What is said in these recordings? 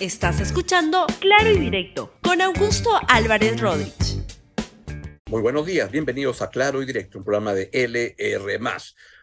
Estás escuchando Claro y Directo con Augusto Álvarez Rodríguez. Muy buenos días, bienvenidos a Claro y Directo, un programa de LR.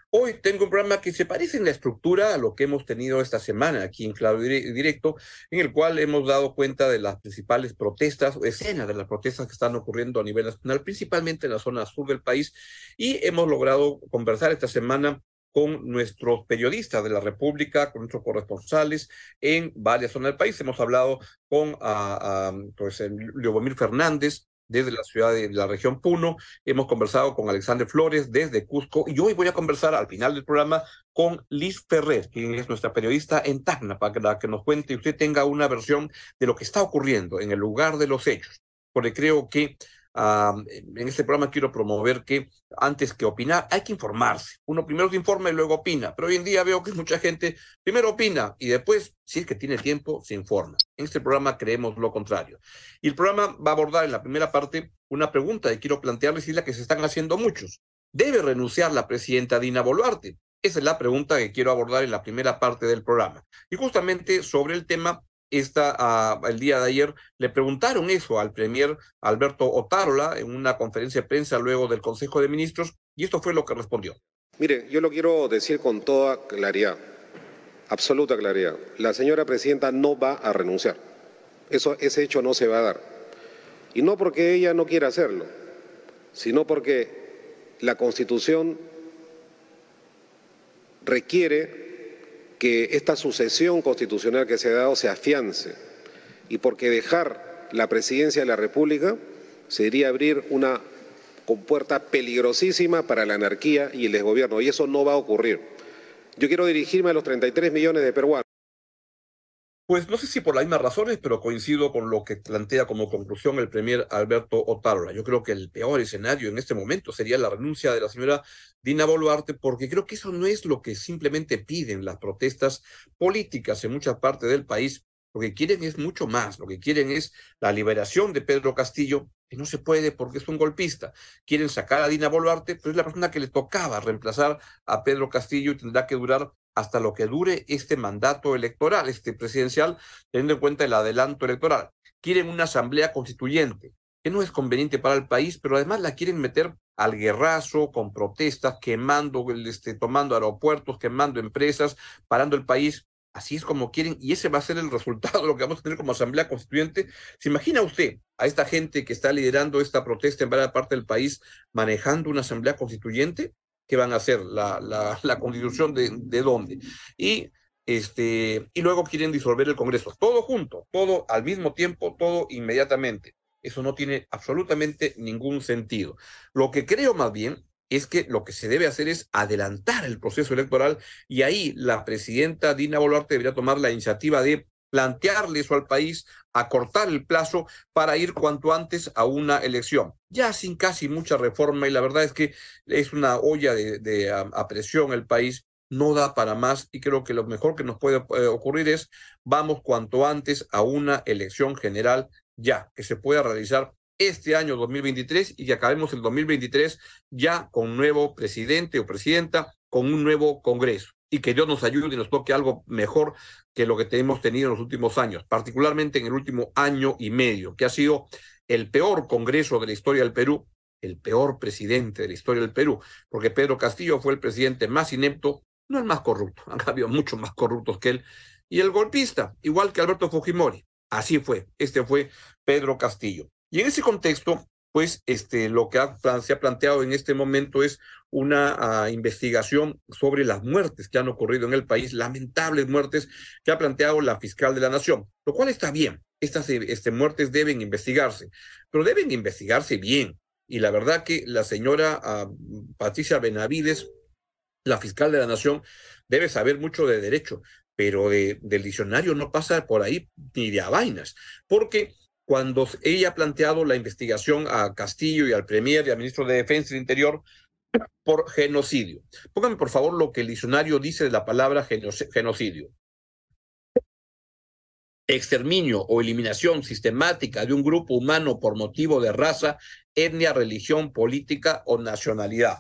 Hoy tengo un programa que se parece en la estructura a lo que hemos tenido esta semana aquí en Claro y Directo, en el cual hemos dado cuenta de las principales protestas, escenas de las protestas que están ocurriendo a nivel nacional, principalmente en la zona sur del país, y hemos logrado conversar esta semana con nuestros periodistas de la República, con nuestros corresponsales en varias zonas del país. Hemos hablado con a, pues, Leomir Fernández desde la ciudad de la región Puno, hemos conversado con Alexander Flores desde Cusco. Y hoy voy a conversar al final del programa con Liz Ferrer, quien es nuestra periodista en Tacna, para que nos cuente y usted tenga una versión de lo que está ocurriendo en el lugar de los hechos, porque creo que en este programa quiero promover que antes que opinar hay que informarse. Uno primero se informa y luego opina, pero hoy en día veo que mucha gente primero opina y después, si es que tiene tiempo, se informa. En este programa creemos lo contrario. Y el programa va a abordar en la primera parte una pregunta que quiero plantearles y la que se están haciendo muchos. ¿Debe renunciar la presidenta Dina Boluarte? Esa es la pregunta que quiero abordar en la primera parte del programa. Y justamente sobre el tema esta, ah, el día de ayer le preguntaron eso al premier Alberto Otárola en una conferencia de prensa luego del Consejo de Ministros y esto fue lo que respondió. Mire, yo lo quiero decir con toda claridad, absoluta claridad. La señora presidenta no va a renunciar. Eso, ese hecho no se va a dar. Y no porque ella no quiera hacerlo, sino porque la Constitución requiere que esta sucesión constitucional que se ha dado se afiance y porque dejar la presidencia de la República sería abrir una compuerta peligrosísima para la anarquía y el desgobierno, y eso no va a ocurrir. Yo quiero dirigirme a los 33 millones de peruanos. Pues no sé si por las mismas razones, pero coincido con lo que plantea como conclusión el premier Alberto Otárola. Yo creo que el peor escenario en este momento sería la renuncia de la señora Dina Boluarte, porque creo que eso no es lo que simplemente piden las protestas políticas en muchas partes del país. Lo que quieren es mucho más. Lo que quieren es la liberación de Pedro Castillo, que no se puede porque es un golpista. Quieren sacar a Dina Boluarte, pero es la persona que le tocaba reemplazar a Pedro Castillo y tendrá que durar hasta lo que dure este mandato electoral, este presidencial, teniendo en cuenta el adelanto electoral. Quieren una asamblea constituyente, que no es conveniente para el país, pero además la quieren meter al guerrazo, con protestas, quemando, este, tomando aeropuertos, quemando empresas, parando el país. Así es como quieren, y ese va a ser el resultado de lo que vamos a tener como Asamblea Constituyente. ¿Se imagina usted a esta gente que está liderando esta protesta en varias partes del país manejando una Asamblea Constituyente? Que van a hacer la, la, la constitución de, de dónde. Y, este, y luego quieren disolver el Congreso. Todo junto, todo al mismo tiempo, todo inmediatamente. Eso no tiene absolutamente ningún sentido. Lo que creo más bien es que lo que se debe hacer es adelantar el proceso electoral y ahí la presidenta Dina Boluarte debería tomar la iniciativa de plantearle eso al país, acortar el plazo para ir cuanto antes a una elección, ya sin casi mucha reforma y la verdad es que es una olla de, de a, presión el país, no da para más y creo que lo mejor que nos puede eh, ocurrir es vamos cuanto antes a una elección general ya, que se pueda realizar este año 2023 y que acabemos el 2023 ya con nuevo presidente o presidenta, con un nuevo Congreso y que Dios nos ayude y nos toque algo mejor que lo que hemos tenido en los últimos años, particularmente en el último año y medio, que ha sido el peor Congreso de la historia del Perú, el peor presidente de la historia del Perú, porque Pedro Castillo fue el presidente más inepto, no el más corrupto, han habido muchos más corruptos que él, y el golpista, igual que Alberto Fujimori. Así fue, este fue Pedro Castillo. Y en ese contexto, pues este, lo que se ha planteado en este momento es una ah, investigación sobre las muertes que han ocurrido en el país, lamentables muertes que ha planteado la fiscal de la Nación, lo cual está bien. Estas este, muertes deben investigarse, pero deben investigarse bien. Y la verdad que la señora ah, Patricia Benavides, la fiscal de la Nación, debe saber mucho de derecho, pero del diccionario no pasa por ahí ni de a vainas, porque cuando ella ha planteado la investigación a Castillo y al Premier y al ministro de Defensa del Interior por genocidio. Póngame por favor lo que el diccionario dice de la palabra genocidio. Exterminio o eliminación sistemática de un grupo humano por motivo de raza, etnia, religión, política o nacionalidad.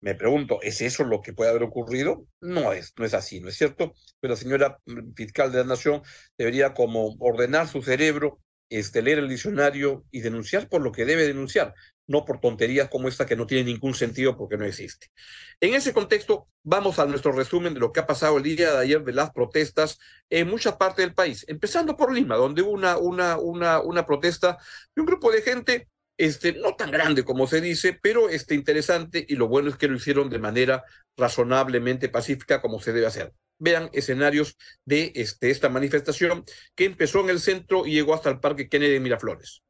Me pregunto, ¿es eso lo que puede haber ocurrido? No es, no es así, ¿no es cierto? Pero la señora mm, fiscal de la Nación debería como ordenar su cerebro, este, leer el diccionario y denunciar por lo que debe denunciar, no por tonterías como esta que no tiene ningún sentido porque no existe. En ese contexto, vamos a nuestro resumen de lo que ha pasado el día de ayer de las protestas en mucha parte del país, empezando por Lima, donde hubo una, una, una, una protesta de un grupo de gente este, no tan grande como se dice, pero este, interesante y lo bueno es que lo hicieron de manera razonablemente pacífica como se debe hacer. Vean escenarios de este, esta manifestación que empezó en el centro y llegó hasta el Parque Kennedy de Miraflores.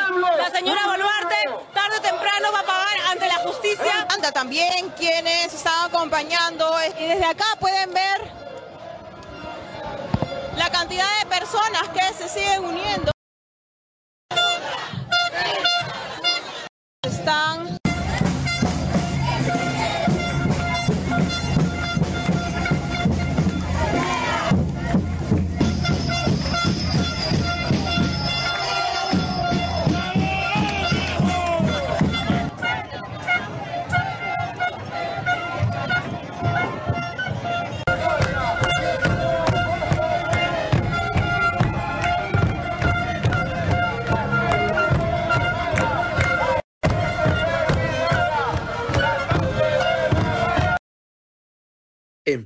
Nacional. La señora Boluarte tarde o temprano va a pagar ante la justicia. Anda también quienes están acompañando y desde acá pueden ver la cantidad de personas que se siguen uniendo.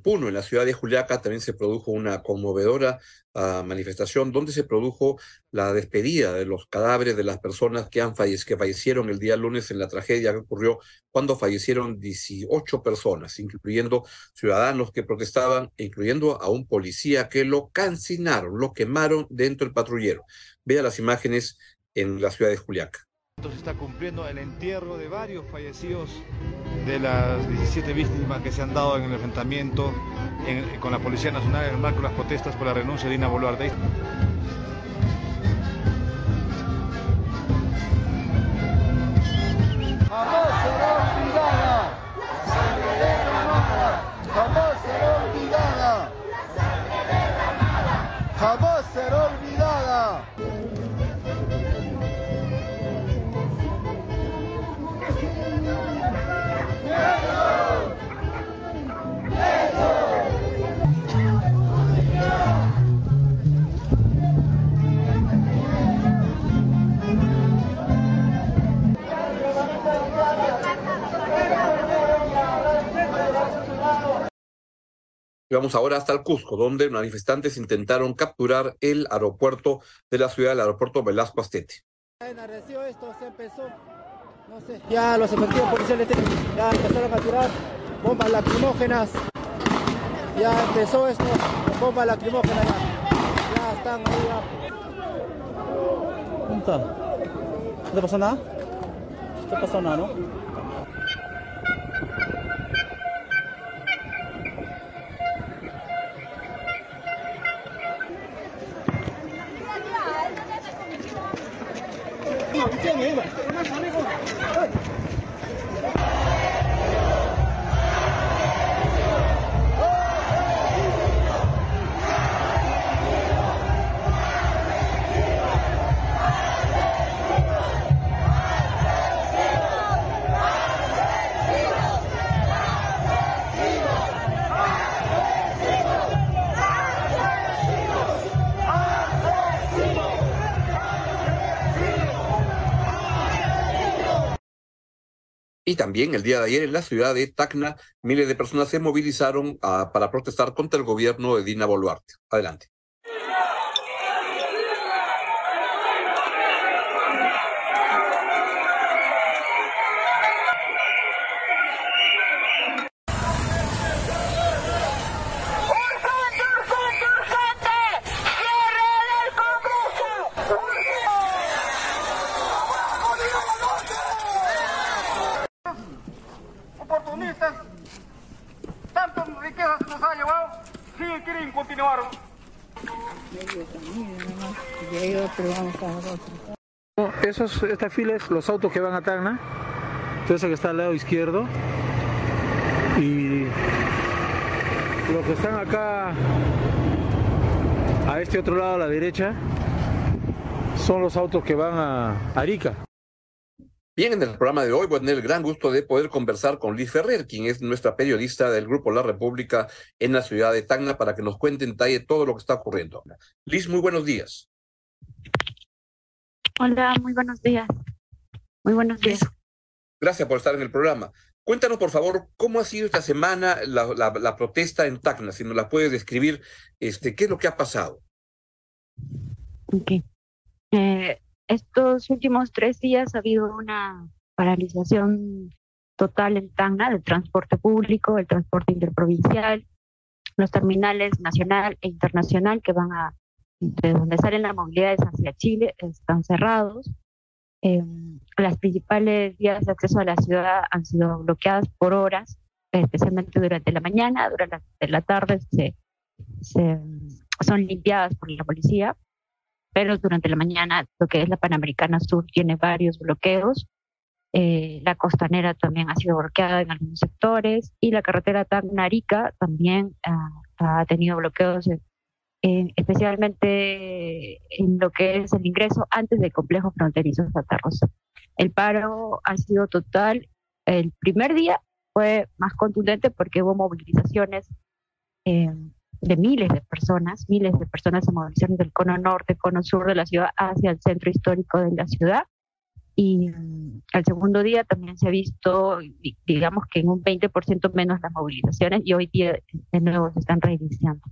Puno, en la ciudad de Juliaca, también se produjo una conmovedora uh, manifestación donde se produjo la despedida de los cadáveres de las personas que, han que fallecieron el día lunes en la tragedia que ocurrió cuando fallecieron 18 personas, incluyendo ciudadanos que protestaban, incluyendo a un policía que lo cancinaron, lo quemaron dentro del patrullero. Vea las imágenes en la ciudad de Juliaca. Se está cumpliendo el entierro de varios fallecidos de las 17 víctimas que se han dado en el enfrentamiento en, con la Policía Nacional en el marco de las protestas por la renuncia de Dina Boluarte. Vamos ahora hasta el Cusco, donde manifestantes intentaron capturar el aeropuerto de la ciudad, el aeropuerto Velasco Astete. esto, se empezó, no sé, ya los efectivos policiales ya empezaron a tirar bombas lacrimógenas, ya empezó esto, bombas lacrimógenas, ya, ya están ahí. Ya. ¿Cómo está? ¿No te pasó nada? ¿No te pasó nada, no? Y también el día de ayer en la ciudad de Tacna, miles de personas se movilizaron uh, para protestar contra el gobierno de Dina Boluarte. Adelante. Sí quieren continuar. Esos, esta fila es los autos que van a Tacna, ese que está al lado izquierdo, y los que están acá a este otro lado a la derecha son los autos que van a Arica. Bien, en el programa de hoy voy a tener el gran gusto de poder conversar con Liz Ferrer, quien es nuestra periodista del Grupo La República en la ciudad de Tacna, para que nos cuente en detalle todo lo que está ocurriendo. Liz, muy buenos días. Hola, muy buenos días. Muy buenos días. Gracias por estar en el programa. Cuéntanos, por favor, cómo ha sido esta semana la, la, la protesta en Tacna, si nos la puedes describir, este, qué es lo que ha pasado. Ok. Eh, estos últimos tres días ha habido una paralización total en Tacna del transporte público, el transporte interprovincial, los terminales nacional e internacional que van a, de donde salen las movilidades hacia Chile, están cerrados. Eh, las principales vías de acceso a la ciudad han sido bloqueadas por horas, especialmente durante la mañana, durante la tarde se, se, son limpiadas por la policía pero durante la mañana lo que es la Panamericana Sur tiene varios bloqueos. Eh, la costanera también ha sido bloqueada en algunos sectores y la carretera Tacna-Arica también uh, ha tenido bloqueos, en, especialmente en lo que es el ingreso antes del complejo fronterizo Santa Rosa. El paro ha sido total. El primer día fue más contundente porque hubo movilizaciones eh, de miles de personas, miles de personas se movilizaron del cono norte, cono sur de la ciudad hacia el centro histórico de la ciudad. Y um, al segundo día también se ha visto, digamos que en un 20% menos las movilizaciones y hoy día de nuevo se están reiniciando.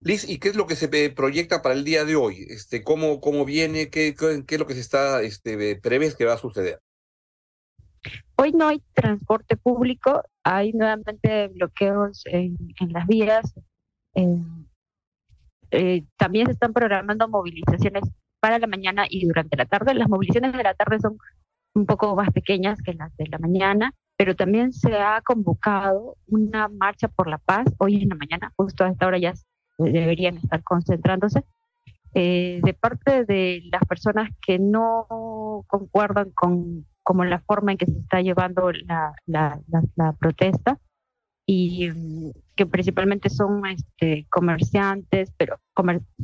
Liz, ¿y qué es lo que se proyecta para el día de hoy? Este, ¿cómo, cómo viene? ¿Qué, qué, qué es lo que se está este, prevés que va a suceder? Hoy no hay transporte público, hay nuevamente bloqueos en, las vías. Eh, también se están programando movilizaciones para la mañana y durante la tarde. Las movilizaciones de la tarde son un poco más pequeñas que las de la mañana, pero también se ha convocado una marcha por la paz hoy en la mañana, justo a esta hora ya deberían estar concentrándose, eh, de parte de las personas que no concuerdan con como la forma en que se está llevando la, la, la, protesta y mm, que principalmente son este, comerciantes, pero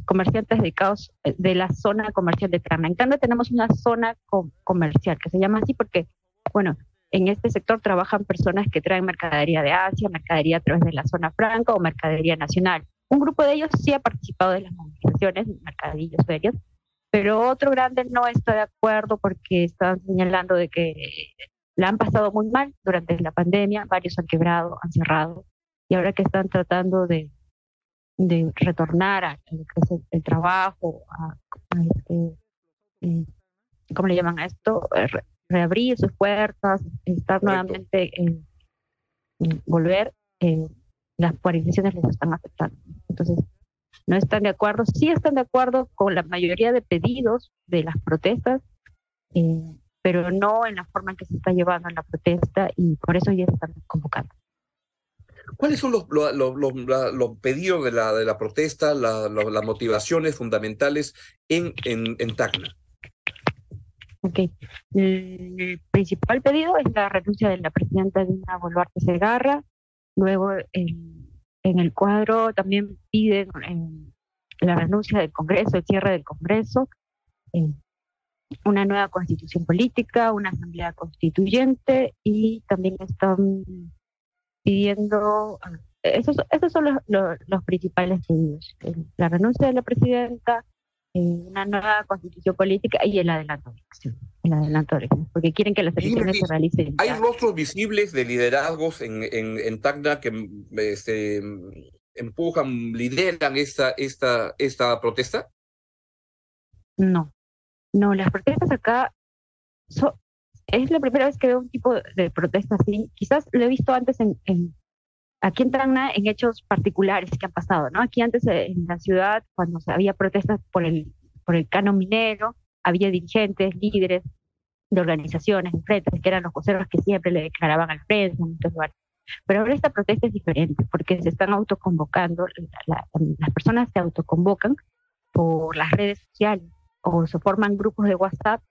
comerciantes dedicados eh, de la zona comercial de Tacna. En Tacna tenemos una zona comercial que se llama así porque, bueno, en este sector trabajan personas que traen mercadería de Asia, mercadería a través de la zona franca o mercadería nacional. Un grupo de ellos sí ha participado de las movilizaciones, mercadillos ferias, pero otro grande no está de acuerdo porque están señalando de que la han pasado muy mal durante la pandemia, varios han quebrado, han cerrado, y ahora que están tratando de, de retornar a, el trabajo, a, este, eh, ¿cómo le llaman a esto? Eh, reabrir sus puertas, estar nuevamente en, volver, eh, las paralizaciones les están afectando. Entonces, no están de acuerdo, sí están de acuerdo con la mayoría de pedidos de las protestas, eh, pero no en la forma en que se está llevando la protesta y por eso ya se están convocando. ¿Cuáles son los, los, los, los, pedidos de la, de la protesta, la, las motivaciones fundamentales en, en, en Tacna? Ok. El principal pedido es la renuncia de la presidenta Dina Boluarte Segarra, luego el en el cuadro también piden eh, la renuncia del Congreso, el cierre del Congreso, eh, una nueva constitución política, una asamblea constituyente y también están pidiendo, esos, esos son los, los, principales pedidos, la renuncia de la presidenta, una nueva constitución política y el adelanto de elecciones, adelanto elecciones, porque quieren que las elecciones se realicen. ¿Hay rostros visibles de liderazgos en, en, en Tacna que este, empujan, lideran esta, esta, esta protesta? No, no, las protestas acá son, es la primera vez que veo un tipo de protesta así. Quizás lo he visto antes en, en aquí en Tacna en hechos particulares que han pasado, ¿no? Aquí antes eh, en la ciudad, cuando había protestas por el, por el cano minero, había dirigentes, líderes de organizaciones, frentes, que eran los voceros que siempre le declaraban al frente en muchos lugares. Pero ahora esta protesta es diferente porque se están autoconvocando, las personas se autoconvocan por las redes sociales o se forman grupos de WhatsApp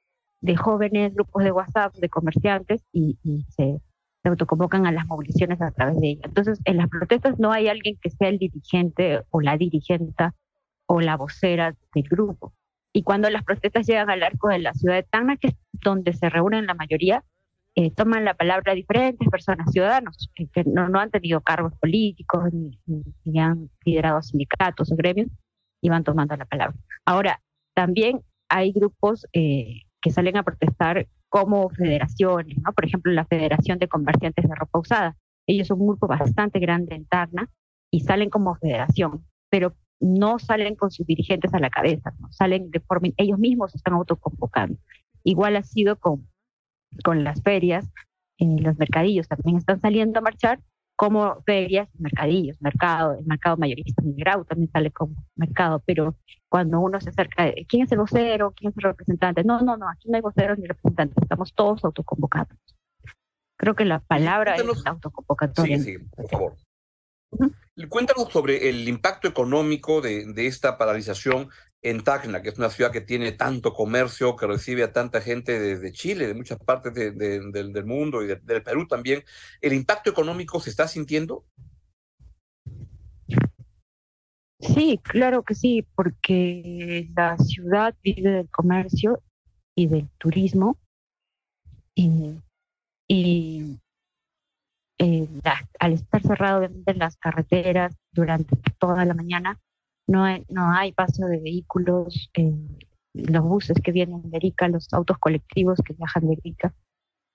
de jóvenes, grupos de WhatsApp de comerciantes y, se, se, autoconvocan a las movilizaciones a través de ellas. Entonces, en las protestas no hay alguien que sea el dirigente o la dirigente o la vocera del grupo. Y cuando las protestas llegan al arco de la ciudad de Tacna, que es donde se reúnen la mayoría, eh, toman la palabra diferentes personas, ciudadanos, eh, que no, no, han tenido cargos políticos ni, han liderado sindicatos o gremios, y van tomando la palabra. Ahora, también hay grupos eh, que salen a protestar como federaciones, ¿no? Por ejemplo, la Federación de Comerciantes de Ropa Usada. Ellos son un grupo bastante grande en Tacna y salen como federación, pero no salen con sus dirigentes a la cabeza, ¿no? salen de forma, ellos mismos se están autoconvocando. Igual ha sido con, con las ferias, en los mercadillos también están saliendo a marchar como ferias, mercadillos, mercado, el mercado mayorista, Grau también sale como mercado, pero cuando uno se acerca, ¿quién es el vocero? ¿Quién es el representante? No, no, no, aquí no hay voceros ni representantes, estamos todos autoconvocados. Creo que la palabra es autoconvocatoria. Sí, sí, por favor. Cuéntanos sobre el impacto económico de, esta paralización en Tacna, que es una ciudad que tiene tanto comercio, que recibe a tanta gente desde Chile, de muchas partes del, mundo y del Perú también. ¿El impacto económico se está sintiendo? Sí, claro que sí, porque la ciudad vive del comercio y del turismo y, y eh, al estar cerrado obviamente las carreteras durante toda la mañana, no hay, no hay paso de vehículos, eh, los buses que vienen de Erika, los autos colectivos que viajan de Erika,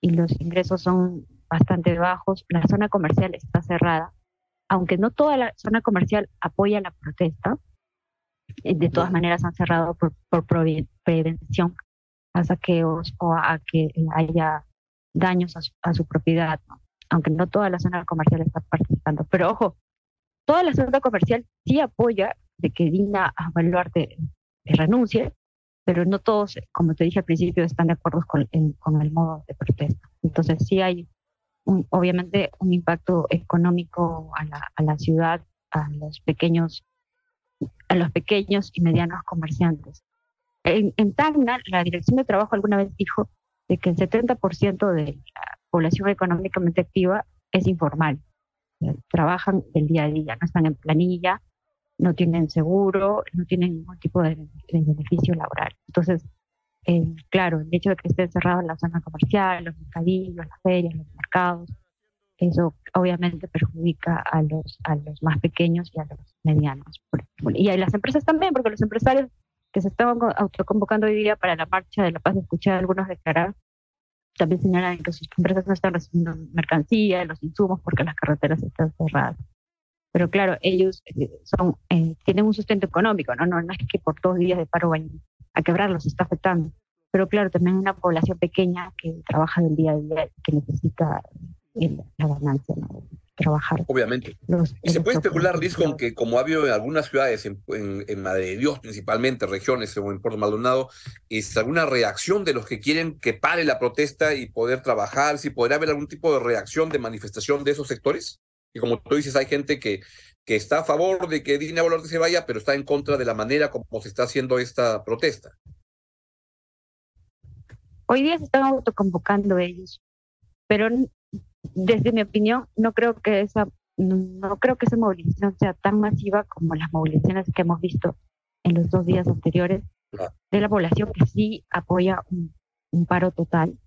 y los ingresos son bastante bajos. La zona comercial está cerrada, aunque no toda la zona comercial apoya la protesta, eh, de todas maneras han cerrado por, por prevención a saqueos o a que haya daños a su, propiedad. ¿no? Aunque no toda la zona comercial está participando. Pero ojo, toda la zona comercial sí apoya de que Dina Baluarte renuncie, pero no todos, como te dije al principio, están de acuerdo con, el modo de protesta. Entonces sí hay obviamente un impacto económico a la, a la ciudad, a los pequeños a los pequeños y medianos comerciantes. En, en Tacna, la Dirección de Trabajo alguna vez dijo de que el 70% de la población económicamente activa es informal. Trabajan el día a día, no están en planilla, no tienen seguro, no tienen ningún tipo de, beneficio laboral. Entonces, eh, claro, el hecho de que esté cerrado la zona comercial, los mercadillos, las ferias, los mercados, eso obviamente perjudica a los, a los más pequeños y a los medianos. Y a las empresas también, porque los empresarios que se estaban autoconvocando hoy día para la marcha de la paz, escuché algunos declarar también señalan que sus empresas no están recibiendo mercancía, los insumos, porque las carreteras están cerradas. Pero claro, ellos eh, son, eh, tienen un sustento económico, ¿no? ¿no? es que por dos días de paro vayan a quebrar, los está afectando. Pero claro, también una población pequeña que trabaja del día a día y que necesita la ganancia, ¿no? Trabajar. Obviamente. y se puede especular, Liz, con que como ha habido en algunas ciudades, en, en, Madre de Dios principalmente, regiones como en Puerto Maldonado, es alguna reacción de los que quieren que pare la protesta y poder trabajar, si podrá haber algún tipo de reacción, de manifestación de esos sectores. Y como tú dices, hay gente que, que está a favor de que Dina Boluarte se vaya, pero está en contra de la manera como se está haciendo esta protesta. Hoy día se están autoconvocando ellos, pero desde mi opinión, no creo que esa no, creo que esa movilización sea tan masiva como las movilizaciones que hemos visto en los dos días anteriores de la población que sí apoya un, paro total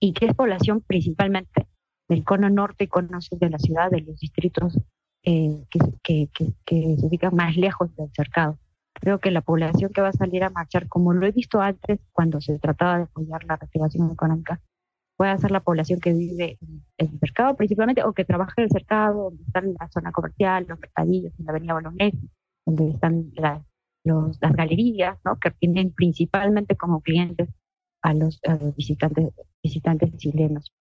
y que es población principalmente del cono norte y cono sur de la ciudad, de los distritos eh, que, que, que, se ubican más lejos del cercado. Creo que la población que va a salir a marchar, como lo he visto antes cuando se trataba de apoyar la reactivación económica, puede ser la población que vive en el mercado principalmente o que trabaja en el cercado, donde están la zona comercial, los mercadillos, en la avenida Bolognesi, donde están las galerías, ¿no? que tienen principalmente como clientes a los, visitantes, visitantes chilenos.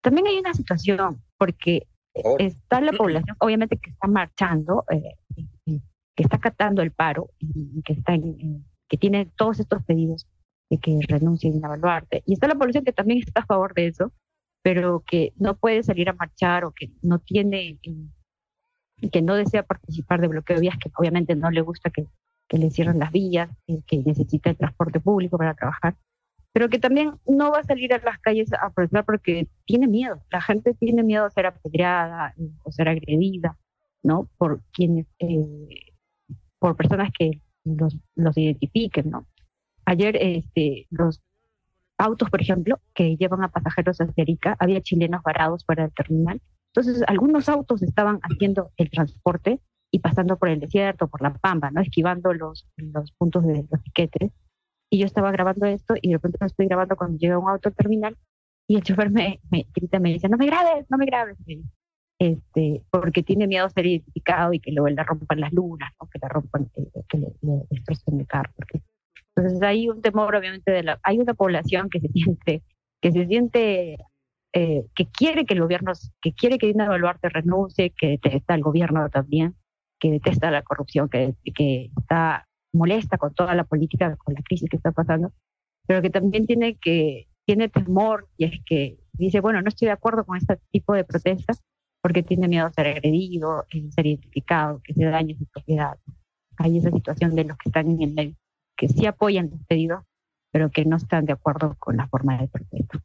También hay una situación, porque está la población, obviamente, que está marchando, eh, que está catando el paro y que, está que tiene todos estos pedidos de que renuncie Dina Baluarte. Y está la población que también está a favor de eso, pero que no puede salir a marchar o que no tiene, eh, que no desea participar de bloqueo de vías, que obviamente no le gusta que, que le cierren las vías, eh, que necesita el transporte público para trabajar, pero que también no va a salir a las calles a protestar porque tiene miedo. La gente tiene miedo a ser apedreada eh, o ser agredida, ¿no? Por quienes, por personas que los, los identifiquen, ¿no? Ayer este, los autos, por ejemplo, que llevan a pasajeros hacia Arica, había chilenos varados para el terminal. Entonces, algunos autos estaban haciendo el transporte y pasando por el desierto, por la pampa, ¿no? Esquivando los, los puntos de los piquetes. Y yo estaba grabando esto y de repente lo estoy grabando cuando llega un auto al terminal y el chofer me, me grita, me dice, no me grabes, no me grabes. Este, porque tiene miedo a ser identificado y que luego le rompan las lunas, o que le rompan, eh, que le destrocen el carro. Porque entonces hay un temor, obviamente, de la, hay una población que se siente, que se siente, eh, que quiere que el gobierno, que quiere que Dina Baluarte renuncie, que detesta al gobierno también, que detesta la corrupción, que, que está molesta con toda la política, con la crisis que está pasando, pero que también tiene que tiene temor y es que dice, bueno, no estoy de acuerdo con este tipo de protestas porque tiene miedo a ser agredido, a ser identificado, que se dañe su propiedad. Hay esa situación de los que están en el que sí apoyan los pedidos, pero que no están de acuerdo con la forma de protesta.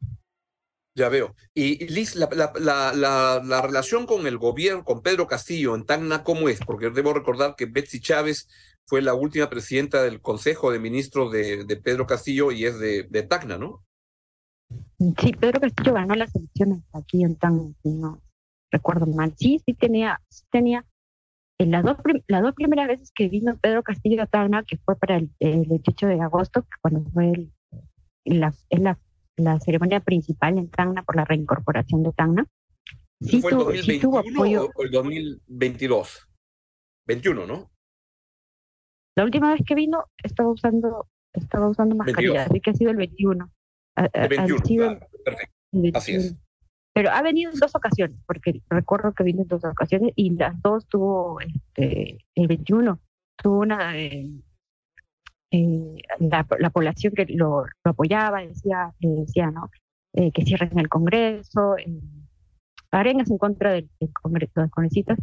Ya veo. Y Liz, la, la, la, la, relación con el gobierno, con Pedro Castillo en Tacna, ¿cómo es? Porque debo recordar que Betsy Chávez fue la última presidenta del Consejo de Ministros de, de Pedro Castillo y es de, de, Tacna, ¿no? Sí, Pedro Castillo ganó las elecciones aquí en Tacna, si no recuerdo mal. Sí, sí tenía, sí tenía en las dos, las dos primeras veces que vino Pedro Castillo a Tacna, que fue para el, 18 de agosto, cuando fue el, la, la, la, ceremonia principal en Tacna por la reincorporación de Tacna. Sí ¿Fue el 2021 sí apoyo. o el 2022? 21, ¿no? La última vez que vino estaba usando estaba usando mascarilla, así que ha sido el 21. El 21, claro, perfecto. Así es. Pero ha venido en dos ocasiones, porque recuerdo que vino en dos ocasiones y las dos tuvo, este, el 21, tuvo una, eh, eh, la, la, población que lo, apoyaba, decía, decía ¿no? Eh, que cierren el Congreso, eh, arenas en contra del, Congreso, de los congresistas,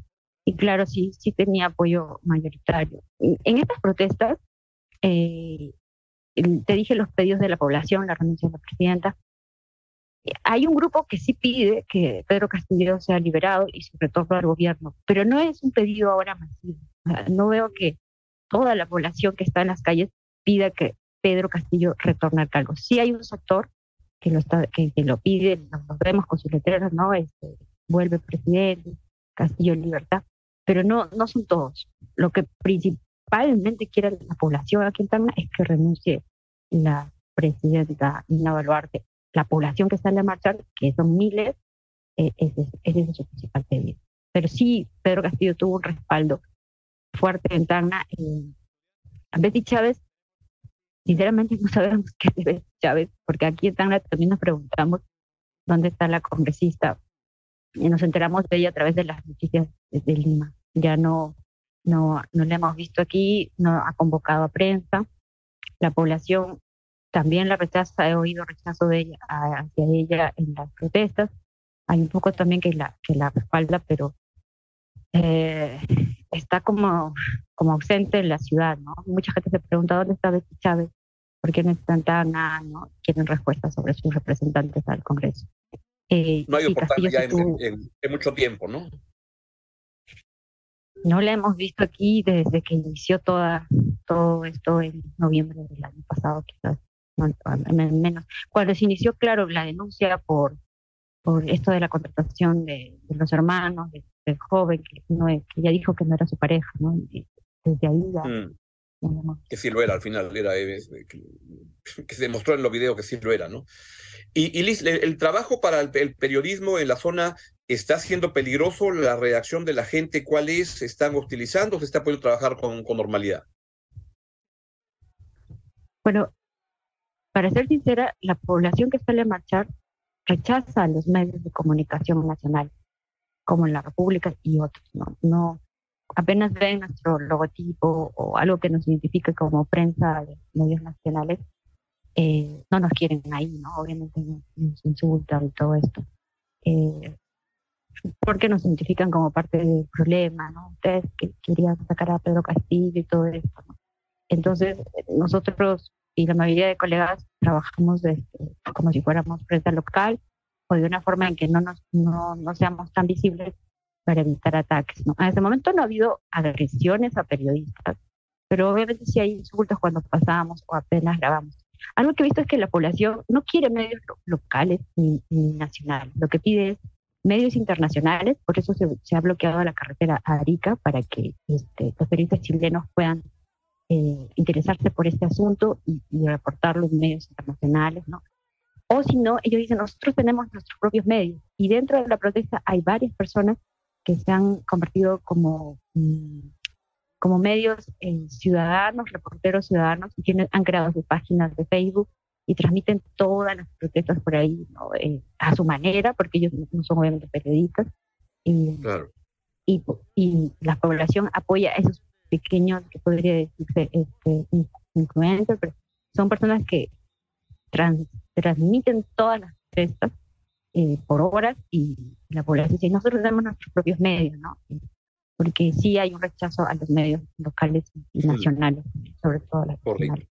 y claro, sí, sí tenía apoyo mayoritario. En estas protestas, te dije los pedidos de la población, la renuncia de la presidenta, hay un grupo que sí pide que Pedro Castillo sea liberado y su retorno al gobierno, pero no es un pedido ahora masivo. No veo que toda la población que está en las calles pida que Pedro Castillo retorne al cargo. Sí hay un sector que lo, está, que, lo pide, nos vemos con sus letreros, ¿no? Este, vuelve presidente, Castillo en libertad, pero no, no son todos. Lo que principalmente quiere la población aquí en Tacna es que renuncie la presidenta Nina Baluarte la población que sale a marchar, que son miles, eh, ese, es su principal pedido. Pero sí, Pedro Castillo tuvo un respaldo fuerte en Tacna. Eh, a Betty Chávez, sinceramente no sabemos qué es Betty Chávez, porque aquí en Tacna también nos preguntamos dónde está la congresista. Y nos enteramos de ella a través de las noticias de, Lima. Ya no, no, no la hemos visto aquí, no ha convocado a prensa. La población también la rechaza, he oído rechazo de ella, hacia ella en las protestas. Hay un poco también que la, que la respalda, pero eh, está como, como ausente en la ciudad, ¿no? Mucha gente se pregunta dónde está Betty Chávez, por qué no está tan nada, ¿no? Quieren respuestas sobre sus representantes al Congreso. Eh, no hay oportunidad ya en, en, en, mucho tiempo, ¿no? No la hemos visto aquí desde que inició toda, todo esto en noviembre del año pasado, quizás menos. Cuando se inició, claro, la denuncia por, por esto de la contratación de, los hermanos, del joven que, no, que ya dijo que no era su pareja, ¿no? desde ahí ya, mm. Que sí lo era al final, era, eh, que, que, se demostró en los videos que sí lo era, ¿no? Y, y Liz, el, el trabajo para el, el, periodismo en la zona está siendo peligroso, la reacción de la gente, ¿cuál es? ¿Se están hostilizando o se está pudiendo trabajar con, con normalidad? Bueno, para ser sincera, la población que sale a marchar rechaza a los medios de comunicación nacional, como en la República y otros. No, apenas ven nuestro logotipo o algo que nos identifique como prensa de medios nacionales, eh, no nos quieren ahí, ¿no? Obviamente nos insultan y todo esto. Eh, porque nos identifican como parte del problema, ¿no? Ustedes que querían sacar a Pedro Castillo y todo esto, ¿no? Entonces, nosotros y la mayoría de colegas trabajamos como si fuéramos prensa local o de una forma en que no, nos, no, no seamos tan visibles para evitar ataques. ¿no? En ese momento no ha habido agresiones a periodistas, pero obviamente sí hay insultos cuando pasamos o apenas grabamos. Algo que he visto es que la población no quiere medios locales ni, nacionales, lo que pide es medios internacionales, por eso se, se, ha bloqueado la carretera a Arica para que este, los periodistas chilenos puedan eh, interesarse por este asunto y, reportarlo en medios internacionales, ¿no? O si no, ellos dicen, nosotros tenemos nuestros propios medios y dentro de la protesta hay varias personas que se han convertido como, mm, como medios eh, ciudadanos, reporteros ciudadanos, y tienen, han creado sus páginas de Facebook y transmiten todas las protestas por ahí eh, a su manera, porque ellos no son obviamente periodistas. Y, claro. y, y, la población apoya esos pequeños, que podría decirse este, influencers, pero son personas que transmiten todas las protestas eh, por horas y la población dice, nosotros tenemos nuestros propios medios, ¿no? Porque sí hay un rechazo a los medios locales y nacionales, sobre todo las nacionales.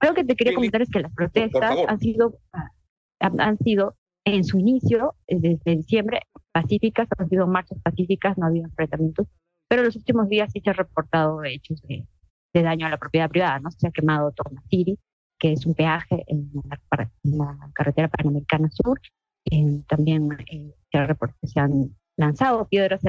Algo que te quería comentar es que las protestas han sido, ah, han sido en su inicio, eh, desde diciembre, pacíficas, han sido marchas pacíficas, no ha habido enfrentamientos, pero en los últimos días sí se han reportado hechos de, daño a la propiedad privada, ¿no? Se ha quemado Toma City, que es un peaje en la, carretera panamericana sur. también eh, se, se, han lanzado piedras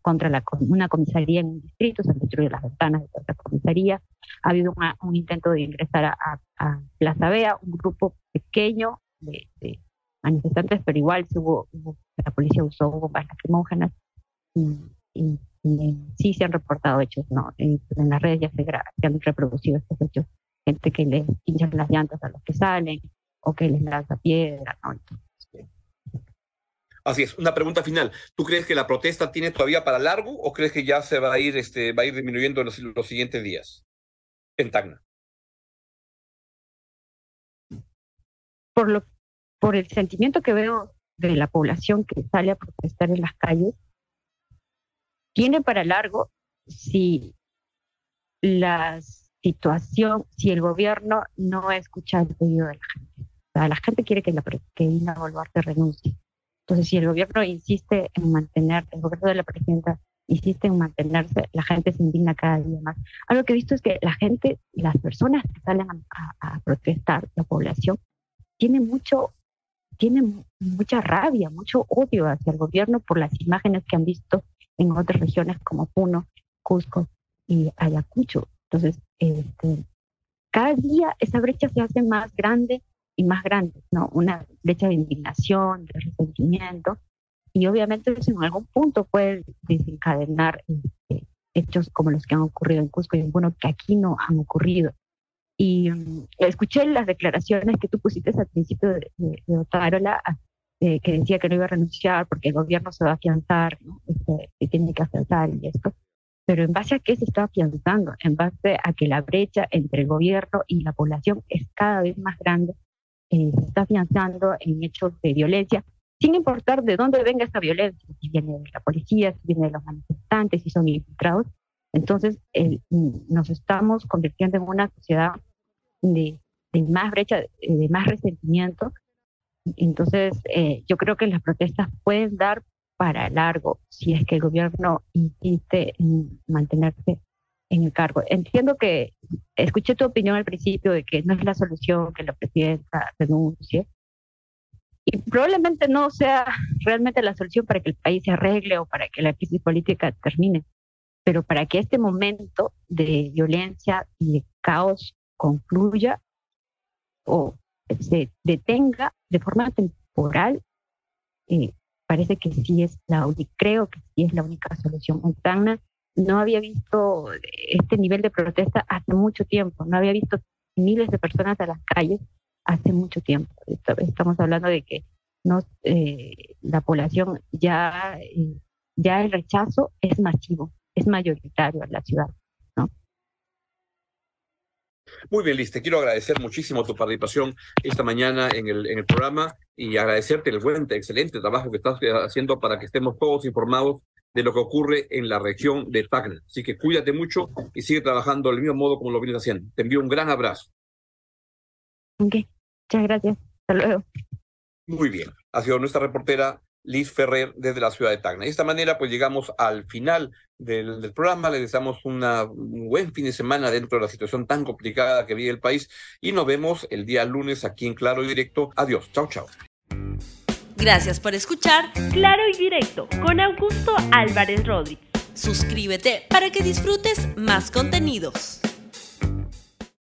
contra la, una comisaría en un distrito, se han destruido las ventanas de otra comisaría. Ha habido un intento de ingresar a, Plaza Vea, un grupo pequeño de, manifestantes, pero igual hubo, la policía usó bombas lacrimógenas y, sí se han reportado hechos, ¿no? En, las redes ya se, han reproducido estos hechos, gente que les pinchan las llantas a los que salen o que les lanza piedra, ¿no? Así es. Una pregunta final. ¿Tú crees que la protesta tiene todavía para largo o crees que ya se va a ir, este, va a ir disminuyendo en los, los siguientes días en Tacna? Por lo, por el sentimiento que veo de la población que sale a protestar en las calles, tiene para largo si la situación, si el gobierno no escucha el pedido de la gente. O sea, la gente quiere que, la, Dina Boluarte renuncie. Entonces, si el gobierno insiste en mantener, el gobierno de la presidenta insiste en mantenerse, la gente se indigna cada día más. Algo que he visto es que la gente, las personas que salen a, protestar, la población, tiene mucho, tiene mucha rabia, mucho odio hacia el gobierno por las imágenes que han visto en otras regiones como Puno, Cusco y Ayacucho. Entonces, este, cada día esa brecha se hace más grande y más grande, ¿no? Una brecha de indignación, de resentimiento, y obviamente eso en algún punto puede desencadenar este, hechos como los que han ocurrido en Cusco y en Puno, que aquí no han ocurrido. Y mm, escuché las declaraciones que tú pusiste al principio de, de, de eh, que decía que no iba a renunciar porque el gobierno se va a afianzar, ¿no? Este, que tiene que afianzar y esto. Pero en base a qué se está afianzando? En base a que la brecha entre el gobierno y la población es cada vez más grande, eh, se está afianzando en hechos de violencia, sin importar de dónde venga esta violencia, si viene de la policía, si viene de los manifestantes, si son infiltrados. Entonces, nos estamos convirtiendo en una sociedad de, de más brecha, de más resentimiento entonces, eh, yo creo que las protestas pueden dar para largo si es que el gobierno insiste en mantenerse en el cargo. Entiendo que escuché tu opinión al principio de que no es la solución que la presidenta renuncie. Y probablemente no sea realmente la solución para que el país se arregle o para que la crisis política termine. Pero para que este momento de violencia y de caos concluya o se detenga de forma temporal, eh, parece que sí es la única, creo que sí es la única solución. Montana no había visto este nivel de protesta hace mucho tiempo, no había visto miles de personas a las calles hace mucho tiempo. Estamos hablando de que no, eh, la población ya, eh, ya el rechazo es masivo, es mayoritario en la ciudad. Muy bien, Liz, te quiero agradecer muchísimo tu participación esta mañana en el, en el programa y agradecerte el buen, excelente trabajo que estás haciendo para que estemos todos informados de lo que ocurre en la región de Tacna. Así que cuídate mucho y sigue trabajando del mismo modo como lo vienes haciendo. Te envío un gran abrazo. Ok, muchas gracias. Hasta luego. Muy bien. Ha sido nuestra reportera Liz Ferrer desde la ciudad de Tacna. De esta manera, pues llegamos al final del, programa. Le deseamos una, un buen fin de semana dentro de la situación tan complicada que vive el país y nos vemos el día lunes aquí en Claro y Directo. Adiós. Chao, chao. Gracias por escuchar Claro y Directo con Augusto Álvarez Rodríguez. Suscríbete para que disfrutes más contenidos.